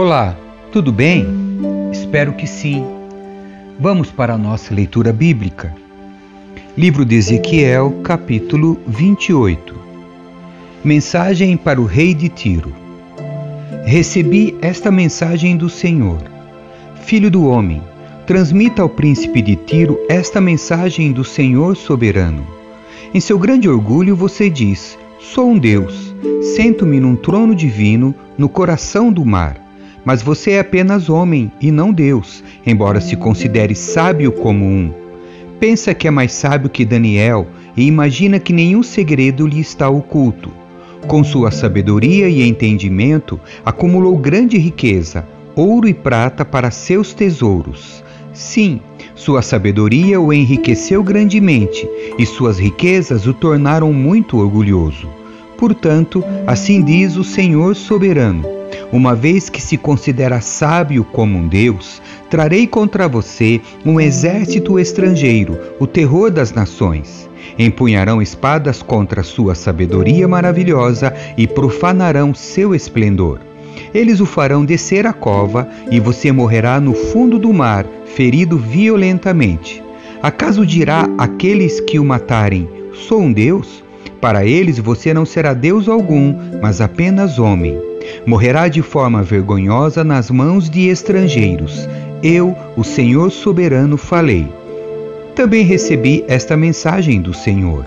Olá, tudo bem? Espero que sim. Vamos para a nossa leitura bíblica. Livro de Ezequiel, capítulo 28. Mensagem para o rei de Tiro. Recebi esta mensagem do Senhor. Filho do homem, transmita ao príncipe de Tiro esta mensagem do Senhor soberano. Em seu grande orgulho você diz: Sou um Deus, sento-me num trono divino no coração do mar mas você é apenas homem e não Deus, embora se considere sábio como um. Pensa que é mais sábio que Daniel e imagina que nenhum segredo lhe está oculto. Com sua sabedoria e entendimento, acumulou grande riqueza, ouro e prata para seus tesouros. Sim, sua sabedoria o enriqueceu grandemente e suas riquezas o tornaram muito orgulhoso. Portanto, assim diz o Senhor soberano uma vez que se considera sábio como um Deus, trarei contra você um exército estrangeiro, o terror das nações. Empunharão espadas contra sua sabedoria maravilhosa e profanarão seu esplendor. Eles o farão descer a cova e você morrerá no fundo do mar, ferido violentamente. Acaso dirá aqueles que o matarem: Sou um Deus? Para eles você não será Deus algum, mas apenas homem morrerá de forma vergonhosa nas mãos de estrangeiros. Eu, o Senhor soberano, falei. Também recebi esta mensagem do Senhor.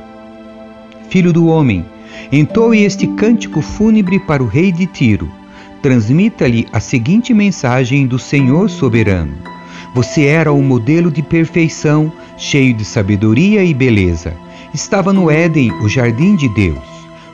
Filho do homem, entoe este cântico fúnebre para o rei de Tiro. Transmita-lhe a seguinte mensagem do Senhor soberano. Você era um modelo de perfeição, cheio de sabedoria e beleza. Estava no Éden, o jardim de Deus.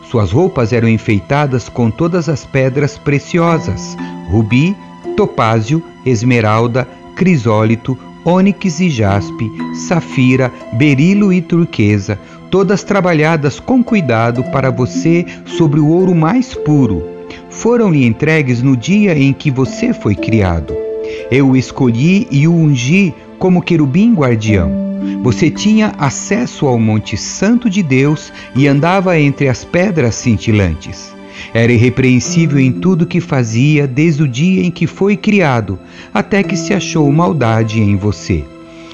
Suas roupas eram enfeitadas com todas as pedras preciosas: rubi, topázio, esmeralda, crisólito, ônix e jaspe, safira, berilo e turquesa, todas trabalhadas com cuidado para você sobre o ouro mais puro. Foram-lhe entregues no dia em que você foi criado. Eu o escolhi e o ungi como querubim guardião. Você tinha acesso ao Monte Santo de Deus e andava entre as pedras cintilantes. Era irrepreensível em tudo que fazia desde o dia em que foi criado, até que se achou maldade em você.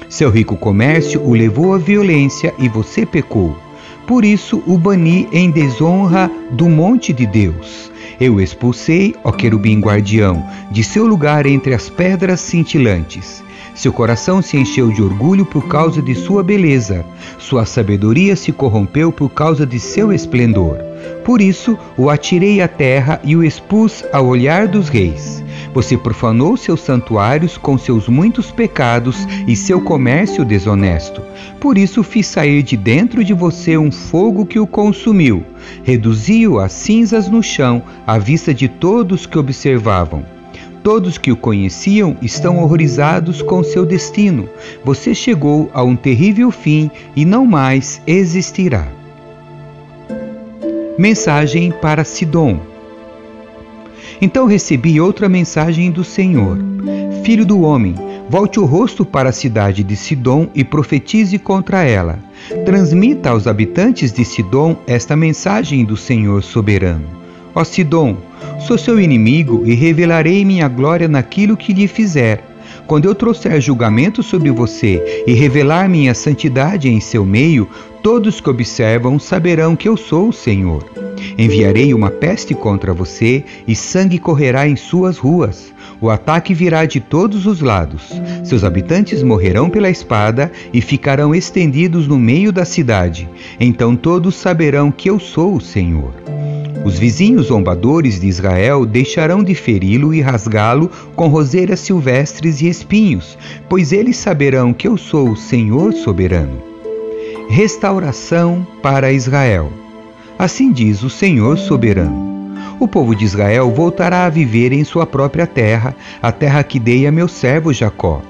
Seu rico comércio o levou à violência e você pecou. Por isso o bani em desonra do monte de Deus. Eu expulsei, ó querubim guardião, de seu lugar entre as pedras cintilantes. Seu coração se encheu de orgulho por causa de sua beleza. Sua sabedoria se corrompeu por causa de seu esplendor. Por isso o atirei à terra e o expus ao olhar dos reis. Você profanou seus santuários com seus muitos pecados e seu comércio desonesto. Por isso fiz sair de dentro de você um fogo que o consumiu. Reduzi-o a cinzas no chão, à vista de todos que observavam. Todos que o conheciam estão horrorizados com seu destino. Você chegou a um terrível fim e não mais existirá. Mensagem para Sidom. Então recebi outra mensagem do Senhor: Filho do homem, volte o rosto para a cidade de Sidom e profetize contra ela. Transmita aos habitantes de Sidom esta mensagem do Senhor soberano. Ó Sidom, sou seu inimigo e revelarei minha glória naquilo que lhe fizer. Quando eu trouxer julgamento sobre você e revelar minha santidade em seu meio, todos que observam saberão que eu sou o Senhor. Enviarei uma peste contra você e sangue correrá em suas ruas. O ataque virá de todos os lados. Seus habitantes morrerão pela espada e ficarão estendidos no meio da cidade. Então todos saberão que eu sou o Senhor. Os vizinhos zombadores de Israel deixarão de feri-lo e rasgá-lo com roseiras silvestres e espinhos, pois eles saberão que eu sou o Senhor soberano. Restauração para Israel. Assim diz o Senhor soberano. O povo de Israel voltará a viver em sua própria terra, a terra que dei a meu servo Jacó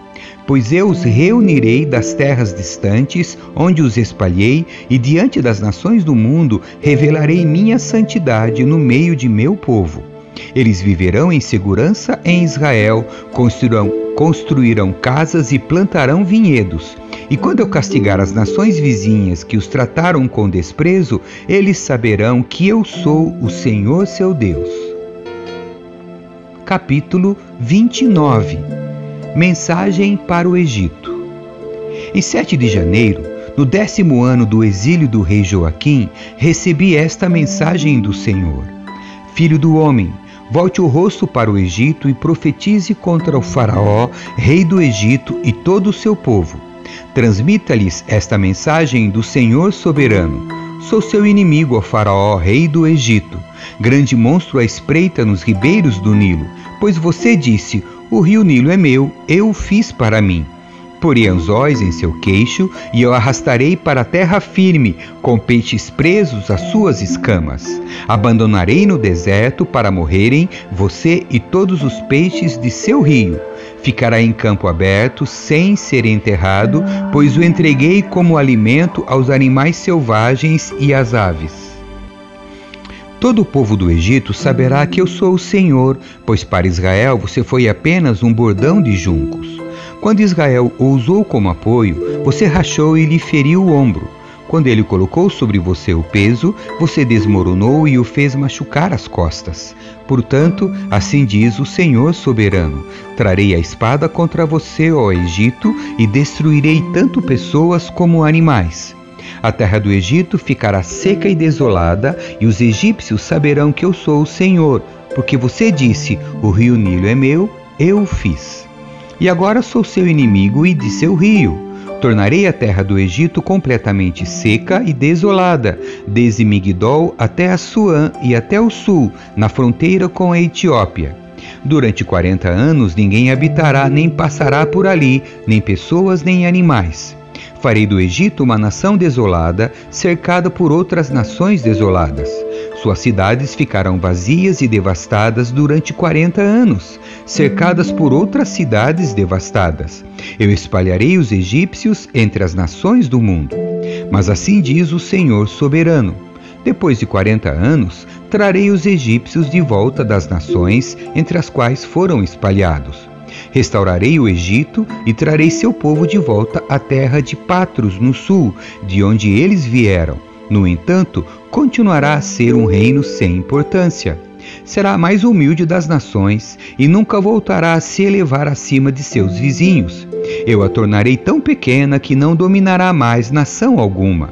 Pois eu os reunirei das terras distantes, onde os espalhei, e diante das nações do mundo revelarei minha santidade no meio de meu povo. Eles viverão em segurança em Israel, construirão, construirão casas e plantarão vinhedos. E quando eu castigar as nações vizinhas que os trataram com desprezo, eles saberão que eu sou o Senhor seu Deus. capítulo 29 Mensagem para o Egito. Em 7 de janeiro, no décimo ano do exílio do rei Joaquim, recebi esta mensagem do Senhor: Filho do homem, volte o rosto para o Egito e profetize contra o Faraó, rei do Egito, e todo o seu povo. Transmita-lhes esta mensagem do Senhor soberano. Sou seu inimigo, ó Faraó, rei do Egito, grande monstro à espreita nos ribeiros do Nilo, pois você disse: O rio Nilo é meu, eu o fiz para mim. Porei anzóis em seu queixo e eu arrastarei para a terra firme, com peixes presos às suas escamas. Abandonarei no deserto para morrerem você e todos os peixes de seu rio. Ficará em campo aberto, sem ser enterrado, pois o entreguei como alimento aos animais selvagens e às aves. Todo o povo do Egito saberá que eu sou o Senhor, pois para Israel você foi apenas um bordão de juncos. Quando Israel o usou como apoio, você rachou e lhe feriu o ombro. Quando ele colocou sobre você o peso, você desmoronou e o fez machucar as costas. Portanto, assim diz o Senhor soberano: Trarei a espada contra você, ó Egito, e destruirei tanto pessoas como animais. A terra do Egito ficará seca e desolada, e os egípcios saberão que eu sou o Senhor, porque você disse: O rio Nilo é meu, eu o fiz. E agora sou seu inimigo e de seu rio. Tornarei a terra do Egito completamente seca e desolada, desde Migdol até Assuã e até o sul, na fronteira com a Etiópia. Durante quarenta anos ninguém habitará nem passará por ali, nem pessoas nem animais. Farei do Egito uma nação desolada, cercada por outras nações desoladas. Suas cidades ficarão vazias e devastadas durante quarenta anos, cercadas por outras cidades devastadas. Eu espalharei os egípcios entre as nações do mundo. Mas assim diz o Senhor soberano: depois de quarenta anos, trarei os egípcios de volta das nações entre as quais foram espalhados. Restaurarei o Egito e trarei seu povo de volta à terra de Patros, no sul, de onde eles vieram. No entanto, continuará a ser um reino sem importância. Será a mais humilde das nações e nunca voltará a se elevar acima de seus vizinhos. Eu a tornarei tão pequena que não dominará mais nação alguma.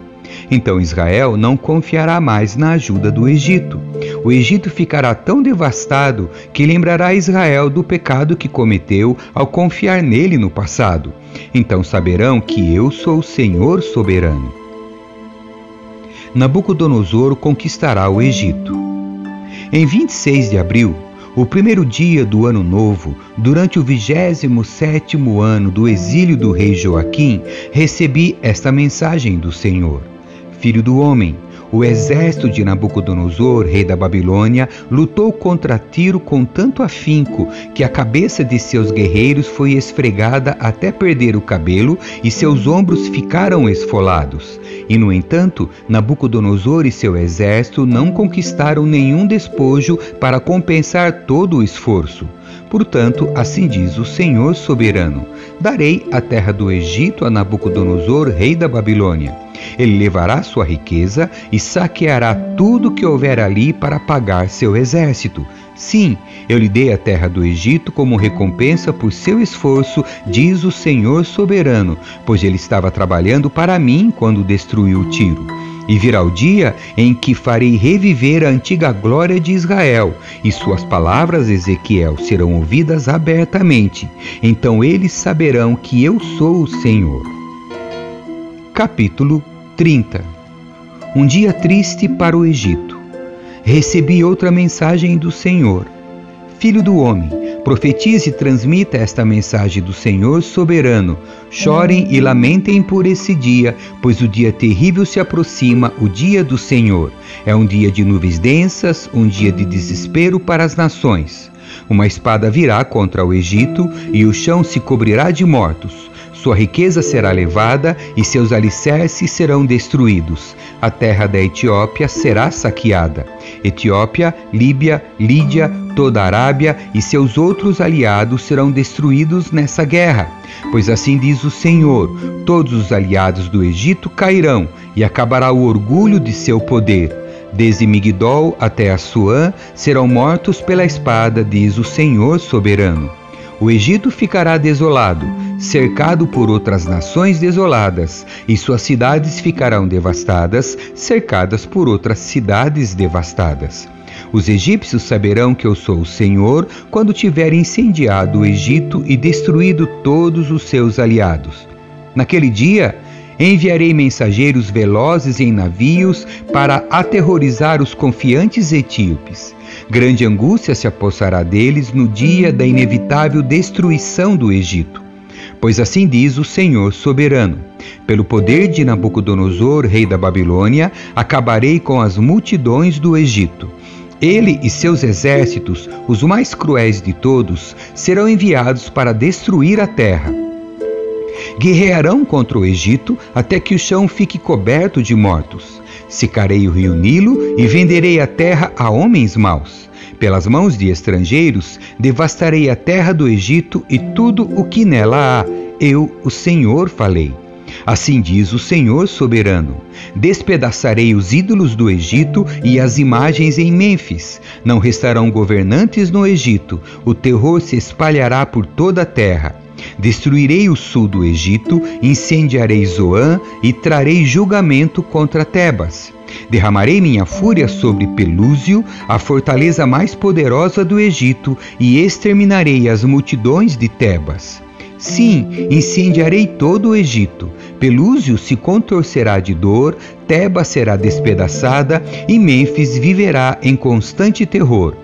Então Israel não confiará mais na ajuda do Egito. O Egito ficará tão devastado que lembrará Israel do pecado que cometeu ao confiar nele no passado. Então saberão que eu sou o Senhor soberano. Nabucodonosor conquistará o Egito. Em 26 de abril, o primeiro dia do ano novo, durante o 27 ano do exílio do rei Joaquim, recebi esta mensagem do Senhor: Filho do homem, o exército de Nabucodonosor, rei da Babilônia, lutou contra Tiro com tanto afinco que a cabeça de seus guerreiros foi esfregada até perder o cabelo e seus ombros ficaram esfolados. E, no entanto, Nabucodonosor e seu exército não conquistaram nenhum despojo para compensar todo o esforço. Portanto, assim diz o Senhor soberano: Darei a terra do Egito a Nabucodonosor, rei da Babilônia. Ele levará sua riqueza e saqueará tudo que houver ali para pagar seu exército. Sim, eu lhe dei a terra do Egito como recompensa por seu esforço, diz o Senhor soberano, pois ele estava trabalhando para mim quando destruiu Tiro. E virá o dia em que farei reviver a antiga glória de Israel, e suas palavras, Ezequiel, serão ouvidas abertamente. Então eles saberão que eu sou o Senhor. Capítulo 30 Um dia triste para o Egito. Recebi outra mensagem do Senhor. Filho do homem, profetize e transmita esta mensagem do Senhor soberano. Chorem e lamentem por esse dia, pois o dia terrível se aproxima, o dia do Senhor. É um dia de nuvens densas, um dia de desespero para as nações. Uma espada virá contra o Egito e o chão se cobrirá de mortos. Sua riqueza será levada e seus alicerces serão destruídos. A terra da Etiópia será saqueada. Etiópia, Líbia, Lídia, toda a Arábia e seus outros aliados serão destruídos nessa guerra. Pois assim diz o Senhor: todos os aliados do Egito cairão e acabará o orgulho de seu poder. Desde Migdol até Assuã serão mortos pela espada, diz o Senhor soberano. O Egito ficará desolado, cercado por outras nações desoladas, e suas cidades ficarão devastadas, cercadas por outras cidades devastadas. Os egípcios saberão que eu sou o Senhor quando tiver incendiado o Egito e destruído todos os seus aliados. Naquele dia, enviarei mensageiros velozes em navios para aterrorizar os confiantes etíopes. Grande angústia se apossará deles no dia da inevitável destruição do Egito. Pois assim diz o Senhor soberano: Pelo poder de Nabucodonosor, rei da Babilônia, acabarei com as multidões do Egito. Ele e seus exércitos, os mais cruéis de todos, serão enviados para destruir a terra. Guerrearão contra o Egito até que o chão fique coberto de mortos. Secarei o rio Nilo e venderei a terra a homens maus. Pelas mãos de estrangeiros, devastarei a terra do Egito e tudo o que nela há. Eu, o Senhor, falei. Assim diz o Senhor soberano: Despedaçarei os ídolos do Egito e as imagens em Mênfis. Não restarão governantes no Egito, o terror se espalhará por toda a terra. Destruirei o sul do Egito, incendiarei Zoã e trarei julgamento contra Tebas. Derramarei minha fúria sobre Pelúzio, a fortaleza mais poderosa do Egito, e exterminarei as multidões de Tebas. Sim, incendiarei todo o Egito. Pelúzio se contorcerá de dor, Tebas será despedaçada e Mênfis viverá em constante terror.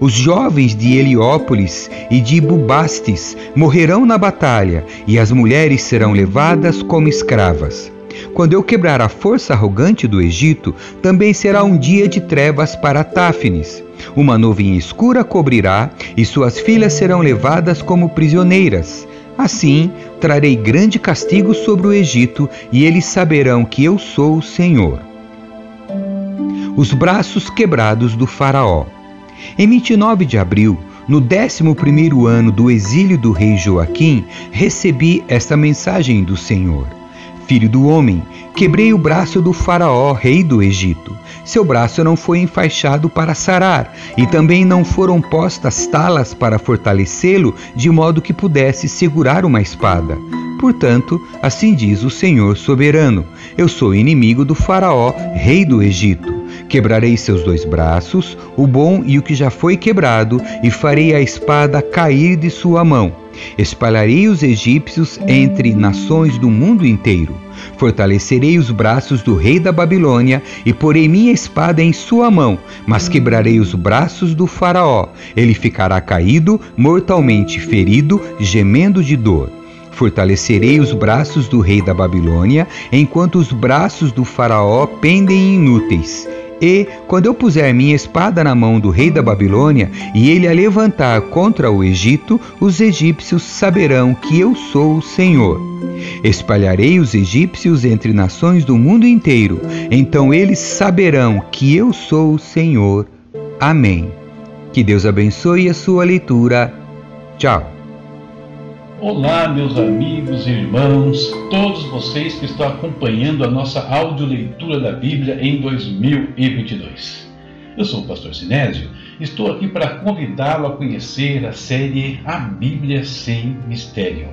Os jovens de Heliópolis e de Bubastes morrerão na batalha, e as mulheres serão levadas como escravas. Quando eu quebrar a força arrogante do Egito, também será um dia de trevas para Táfnis. Uma nuvem escura cobrirá, e suas filhas serão levadas como prisioneiras. Assim, trarei grande castigo sobre o Egito, e eles saberão que eu sou o Senhor. Os braços quebrados do Faraó. Em 29 de abril, no 11 ano do exílio do rei Joaquim, recebi esta mensagem do Senhor. Filho do homem, quebrei o braço do Faraó, rei do Egito. Seu braço não foi enfaixado para sarar, e também não foram postas talas para fortalecê-lo, de modo que pudesse segurar uma espada. Portanto, assim diz o Senhor soberano: Eu sou inimigo do Faraó, rei do Egito. Quebrarei seus dois braços, o bom e o que já foi quebrado, e farei a espada cair de sua mão. Espalharei os egípcios entre nações do mundo inteiro. Fortalecerei os braços do rei da Babilônia e porei minha espada em sua mão, mas quebrarei os braços do Faraó. Ele ficará caído, mortalmente ferido, gemendo de dor. Fortalecerei os braços do rei da Babilônia, enquanto os braços do Faraó pendem inúteis. E, quando eu puser minha espada na mão do rei da Babilônia e ele a levantar contra o Egito, os egípcios saberão que eu sou o Senhor. Espalharei os egípcios entre nações do mundo inteiro, então eles saberão que eu sou o Senhor. Amém. Que Deus abençoe a sua leitura. Tchau. Olá, meus amigos e irmãos, todos vocês que estão acompanhando a nossa audioleitura da Bíblia em 2022. Eu sou o pastor Sinésio e estou aqui para convidá-lo a conhecer a série A Bíblia Sem Mistério.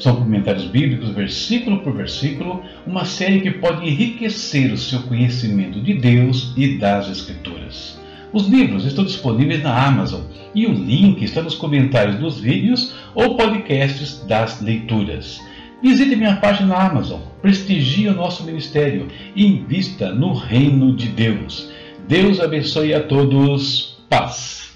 São comentários bíblicos, versículo por versículo, uma série que pode enriquecer o seu conhecimento de Deus e das Escrituras. Os livros estão disponíveis na Amazon e o link está nos comentários dos vídeos ou podcasts das leituras. Visite minha página na Amazon, prestigie o nosso ministério e invista no reino de Deus. Deus abençoe a todos. Paz.